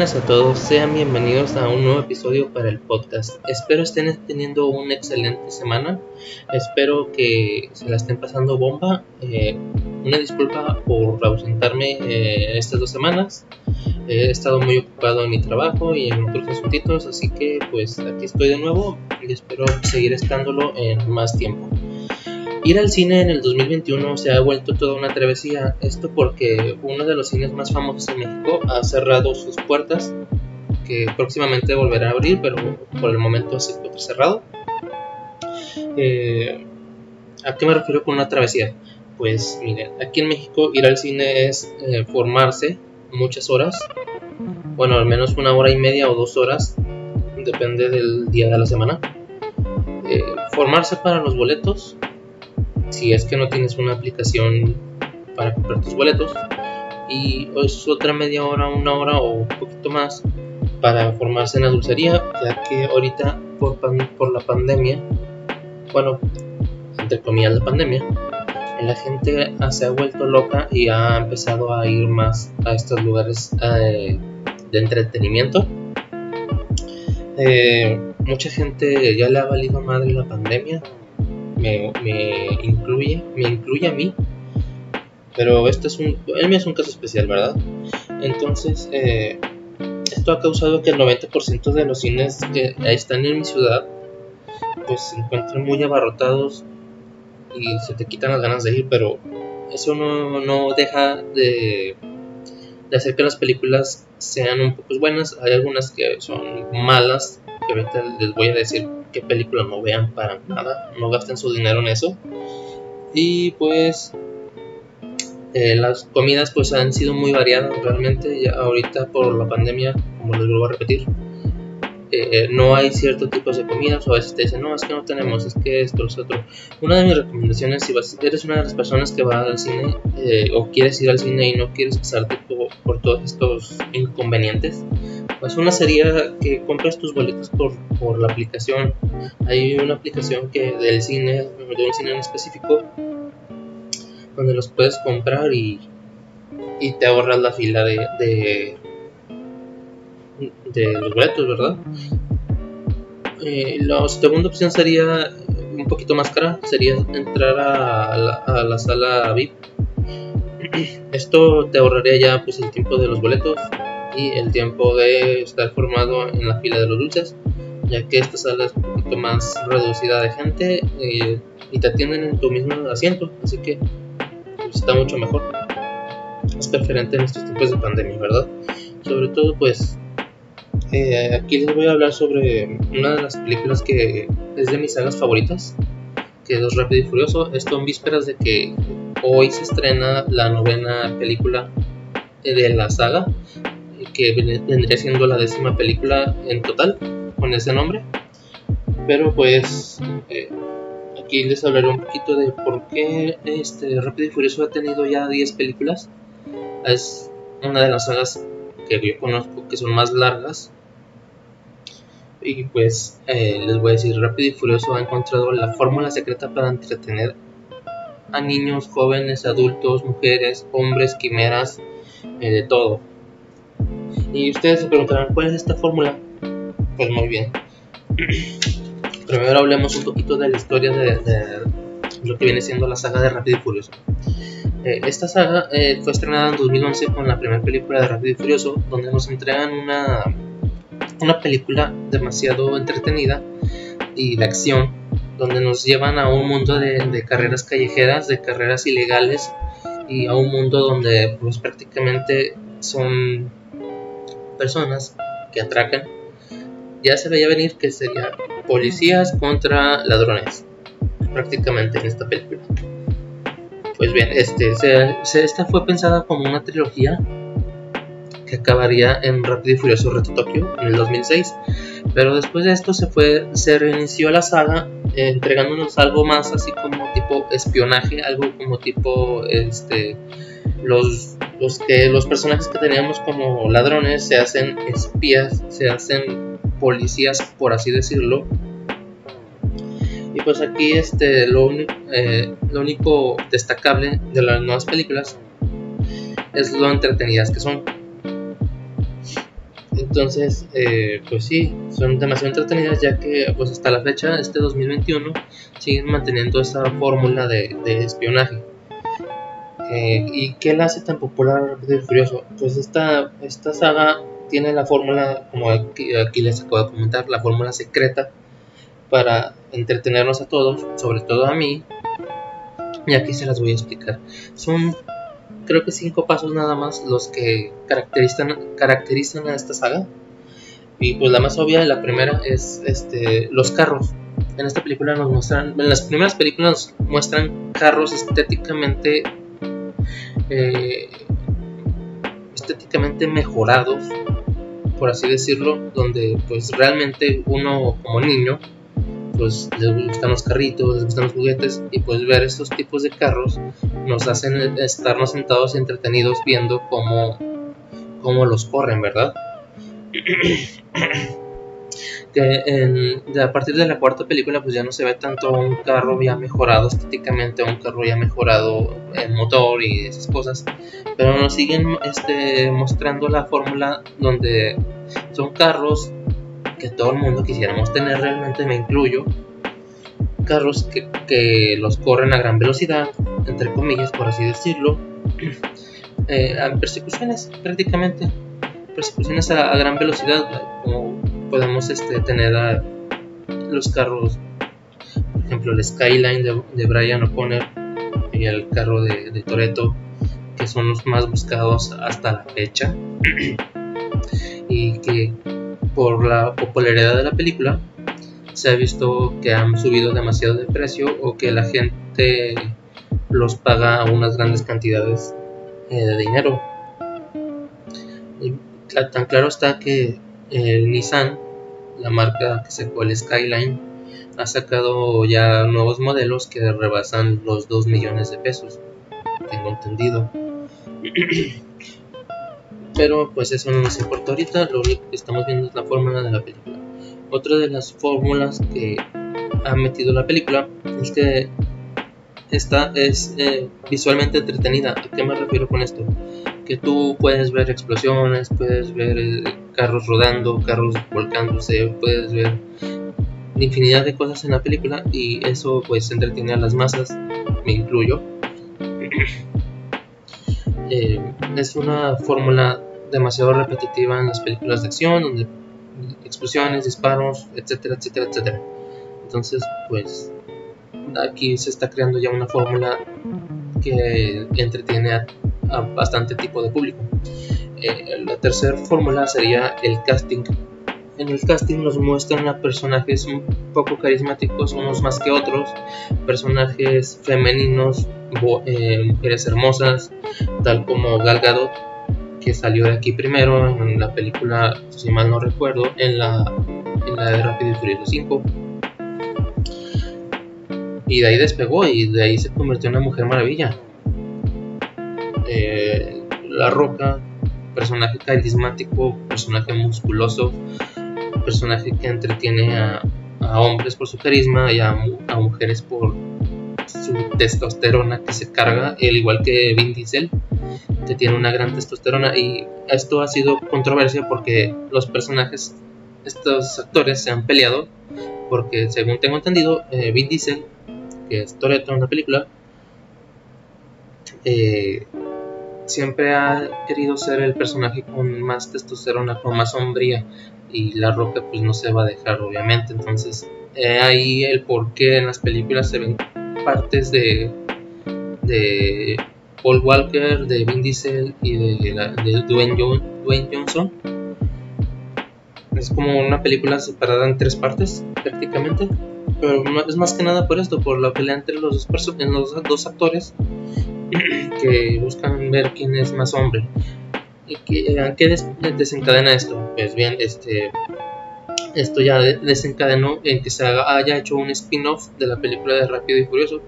Buenas a todos, sean bienvenidos a un nuevo episodio para el podcast. Espero estén teniendo una excelente semana, espero que se la estén pasando bomba. Eh, una disculpa por ausentarme eh, estas dos semanas, he estado muy ocupado en mi trabajo y en otros asuntitos, así que pues aquí estoy de nuevo y espero seguir estándolo en más tiempo. Ir al cine en el 2021 se ha vuelto toda una travesía, esto porque uno de los cines más famosos en México ha cerrado sus puertas, que próximamente volverá a abrir, pero por el momento se encuentra cerrado. Eh, ¿A qué me refiero con una travesía? Pues miren, aquí en México ir al cine es eh, formarse muchas horas, bueno, al menos una hora y media o dos horas, depende del día de la semana. Eh, formarse para los boletos, si es que no tienes una aplicación para comprar tus boletos y es otra media hora, una hora o un poquito más para formarse en la dulcería, ya que ahorita por, por la pandemia, bueno, entre comillas la pandemia, la gente se ha vuelto loca y ha empezado a ir más a estos lugares eh, de entretenimiento. Eh, mucha gente ya le ha valido madre la pandemia me, incluye, me incluye a mí, pero este es un, es un caso especial, ¿verdad? Entonces, eh, esto ha causado que el 90% de los cines que están en mi ciudad, pues se encuentran muy abarrotados y se te quitan las ganas de ir, pero eso no, no deja de, de hacer que las películas sean un poco buenas. Hay algunas que son malas, que ahorita les voy a decir qué película no vean para nada, no gasten su dinero en eso. Y pues eh, las comidas pues han sido muy variadas realmente, ya ahorita por la pandemia, como les vuelvo a repetir, eh, no hay ciertos tipos de comidas o a veces te dicen, no, es que no tenemos, es que esto, es otro. Una de mis recomendaciones, si vas, eres una de las personas que va al cine eh, o quieres ir al cine y no quieres pasarte por, por todos estos inconvenientes, pues una sería que compres tus boletos por, por la aplicación. Hay una aplicación que del cine, de un cine en específico, donde los puedes comprar y, y te ahorras la fila de, de, de los boletos, ¿verdad? Eh, la segunda opción sería un poquito más cara, sería entrar a la, a la sala VIP. Esto te ahorraría ya pues el tiempo de los boletos y el tiempo de estar formado en la fila de los dulces, ya que esta sala es un poquito más reducida de gente eh, y te atienden en tu mismo asiento, así que pues, está mucho mejor. Es preferente en estos tiempos de pandemia, ¿verdad? Sobre todo, pues eh, aquí les voy a hablar sobre una de las películas que es de mis sagas favoritas, que es Rápido y Furioso. Esto en vísperas de que hoy se estrena la novena película de la saga que vendría siendo la décima película en total con ese nombre. Pero pues eh, aquí les hablaré un poquito de por qué este Rápido y Furioso ha tenido ya 10 películas. Es una de las sagas que yo conozco que son más largas. Y pues eh, les voy a decir, Rápido y Furioso ha encontrado la fórmula secreta para entretener a niños, jóvenes, adultos, mujeres, hombres, quimeras, eh, de todo. Y ustedes se preguntarán, ¿cuál es esta fórmula? Pues muy bien. Primero hablemos un poquito de la historia de, lo que viene siendo la saga de Rápido y Furioso. Eh, esta saga eh, fue estrenada en 2011 con la primera película de Rápido y Furioso, donde nos entregan una, una película demasiado entretenida y de acción, donde nos llevan a un mundo de, de carreras callejeras, de carreras ilegales y a un mundo donde pues prácticamente son personas que atracan, ya se veía venir que serían policías contra ladrones, prácticamente en esta película. Pues bien, este, esta fue pensada como una trilogía que acabaría en Rápido y Furioso Reto Tokio en el 2006, pero después de esto se fue, se reinició la saga eh, entregándonos algo más así como tipo espionaje, algo como tipo este los los que los personajes que teníamos como ladrones se hacen espías, se hacen policías, por así decirlo. Y pues aquí este, lo, eh, lo único destacable de las nuevas películas es lo entretenidas que son. Entonces, eh, pues sí, son demasiado entretenidas ya que pues hasta la fecha, este 2021, siguen manteniendo esa fórmula de, espionaje. Eh, ¿Y qué la hace tan popular de Furioso? Pues esta, esta saga tiene la fórmula, como aquí, aquí les acabo de comentar, la fórmula secreta para entretenernos a todos, sobre todo a mí. Y aquí se las voy a explicar. Son creo que cinco pasos nada más los que caracterizan, caracterizan a esta saga. Y pues la más obvia, la primera es este, los carros. En esta película nos muestran, en las primeras películas nos muestran carros estéticamente eh, estéticamente mejorados, por así decirlo, donde pues realmente uno como niño pues les gustan los carritos, les gustan los juguetes y pues ver estos tipos de carros nos hacen estarnos sentados y entretenidos viendo cómo, cómo los corren, ¿verdad? que a partir de la cuarta película pues ya no se ve tanto un carro ya mejorado estéticamente, un carro ya mejorado el motor y esas cosas, pero nos siguen este, mostrando la fórmula donde son carros que todo el mundo quisiéramos tener, realmente me incluyo, carros que, los corren a gran velocidad, entre comillas, por así decirlo, eh, persecuciones prácticamente, persecuciones a, gran velocidad, como podemos este, tener a los carros, por ejemplo, el Skyline de, Brian O'Connor y el carro de, de Toreto, que son los más buscados hasta la fecha. y que por la popularidad de la película, se ha visto que han subido demasiado de precio o que la gente los paga unas grandes cantidades eh, de dinero. Tan claro está que el Nissan, la marca que sacó el Skyline, ha sacado ya nuevos modelos que rebasan los 2 millones de pesos, tengo entendido. Pero pues eso no nos importa ahorita, lo único que estamos viendo es la fórmula de la película. Otra de las fórmulas que ha metido la película es que esta es eh, visualmente entretenida. ¿A qué me refiero con esto? Que tú puedes ver explosiones, puedes ver eh, carros rodando, carros volcándose, puedes ver infinidad de cosas en la película y eso pues entretiene a las masas, me incluyo. Eh, es una fórmula demasiado repetitiva en las películas de acción, donde explosiones, disparos, etcétera, etcétera, etcétera. Entonces, pues aquí se está creando ya una fórmula que entretiene a, bastante tipo de público. Eh, la tercera fórmula sería el casting. En el casting nos muestran a personajes un poco carismáticos, unos más que otros, personajes femeninos, eh, mujeres hermosas, tal como Gal Gadot, que salió de aquí primero en la película, si mal no recuerdo, en la, en la de Rápido y Furioso 5. Y de ahí despegó y de ahí se convirtió en una mujer maravilla. Eh, la Roca, personaje carismático, personaje musculoso, personaje que entretiene a, hombres por su carisma y a, mujeres por su testosterona que se carga, al igual que Vin Diesel que tiene una gran testosterona. Y esto ha sido controversia porque los personajes, estos actores se han peleado porque según tengo entendido, eh, Vin Diesel, que es Toretto en la película, eh, siempre ha querido ser el personaje con más testosterona, con más sombría y La Roca pues no se va a dejar obviamente, entonces ahí el por qué en las películas se ven partes de de Paul Walker, de Vin Diesel y de, Dwayne, Johnson. Es como una película separada en tres partes, prácticamente. Pero es más que nada por esto, por la pelea entre los dos, los dos actores que buscan ver quién es más hombre. ¿Y qué, qué desencadena esto? Pues bien, este, esto ya desencadenó en que se haya hecho un spin-off de la película de Rápido y Furioso,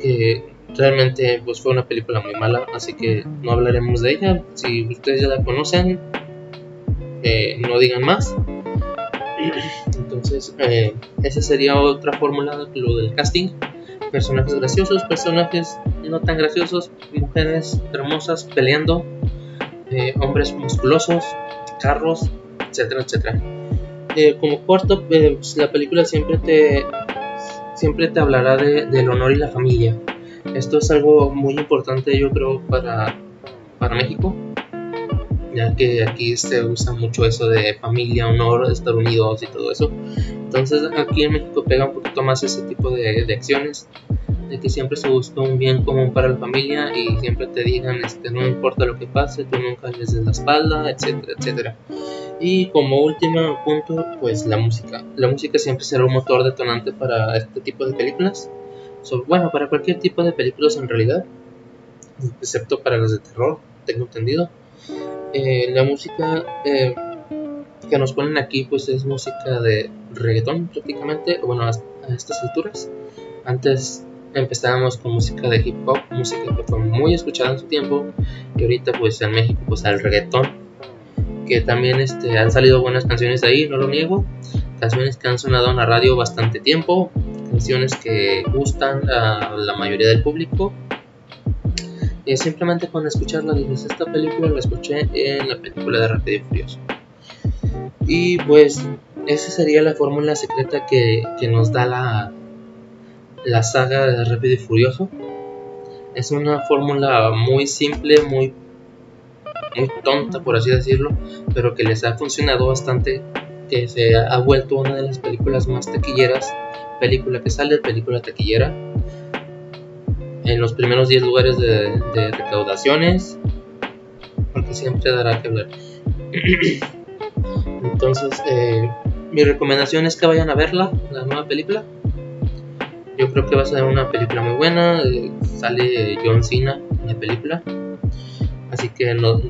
que Realmente pues fue una película muy mala, así que no hablaremos de ella. Si ustedes ya la conocen, eh, no digan más. Entonces, eh, esa sería otra fórmula, lo del casting. Personajes graciosos, personajes no tan graciosos, mujeres hermosas peleando, eh, hombres musculosos, carros, etcétera, etcétera. Eh, como cuarto, eh, pues, la película siempre te, siempre te hablará de, del honor y la familia. Esto es algo muy importante, yo creo, para, para México, ya que aquí se usa mucho eso de familia, honor, estar unidos y todo eso. Entonces, aquí en México pega un poquito más ese tipo de, de acciones de que siempre se busca un bien común para la familia y siempre te digan este no importa lo que pase tú nunca les des la espalda etcétera etcétera. Y como último punto pues la música. La música siempre será un motor detonante para este tipo de películas. Bueno para cualquier tipo de películas en realidad excepto para las de terror tengo entendido. Eh, la música eh, que nos ponen aquí pues es música de reggaetón prácticamente bueno a estas alturas antes empezábamos con música de hip hop, música que fue muy escuchada en su tiempo y ahorita pues en México pues al reggaetón que también este, han salido buenas canciones ahí, no lo niego, canciones que han sonado en la radio bastante tiempo, canciones que gustan a la mayoría del público. Y simplemente con escucharla dices, esta película la escuché en la película de Rápido y Furioso. Y pues esa sería la fórmula secreta que, que nos da la, la saga de Rápido y Furioso. Es una fórmula muy simple, muy, muy tonta, por así decirlo, pero que les ha funcionado bastante, que se ha vuelto una de las películas más taquilleras, película que sale, película taquillera, en los primeros 10 lugares de, recaudaciones, porque siempre dará que hablar. Entonces, eh, mi recomendación es que vayan a verla, la nueva película. Yo creo que va a ser una película muy buena. Eh, sale John Cena en la película. Así que no.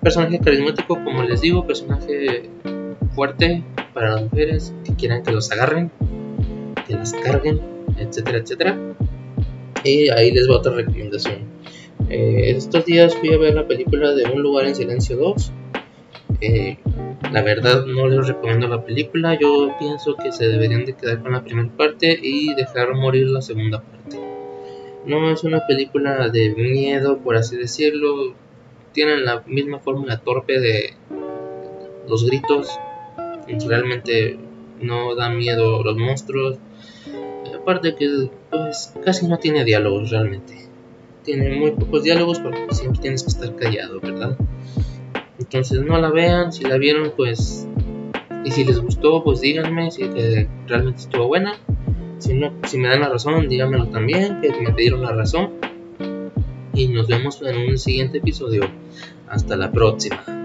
personaje carismático, como les digo, personaje fuerte para las mujeres que quieran que los agarren, que las carguen, etcétera, etcétera. Y ahí les va otra recomendación. Eh, estos días fui a ver la película de Un lugar en silencio 2. Eh, la verdad no les recomiendo la película, yo pienso que se deberían de quedar con la primera parte y dejar morir la segunda parte. No es una película de miedo, por así decirlo, tienen la misma fórmula torpe de los gritos, realmente no da miedo los monstruos, aparte que pues casi no tiene diálogos realmente. Tiene muy pocos diálogos porque siempre tienes que estar callado, ¿verdad? Entonces no la vean, si la vieron pues y si les gustó pues díganme si realmente estuvo buena. Si no, si me dan la razón, díganmelo también, que me dieron la razón. Y nos vemos en un siguiente episodio. Hasta la próxima.